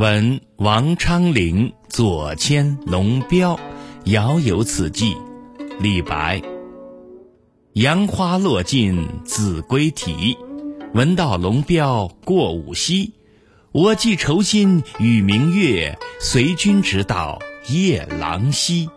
闻王昌龄左迁龙标遥有此寄李白。杨花落尽子规啼闻道龙标过五溪我寄愁心与明月随君直到夜郎西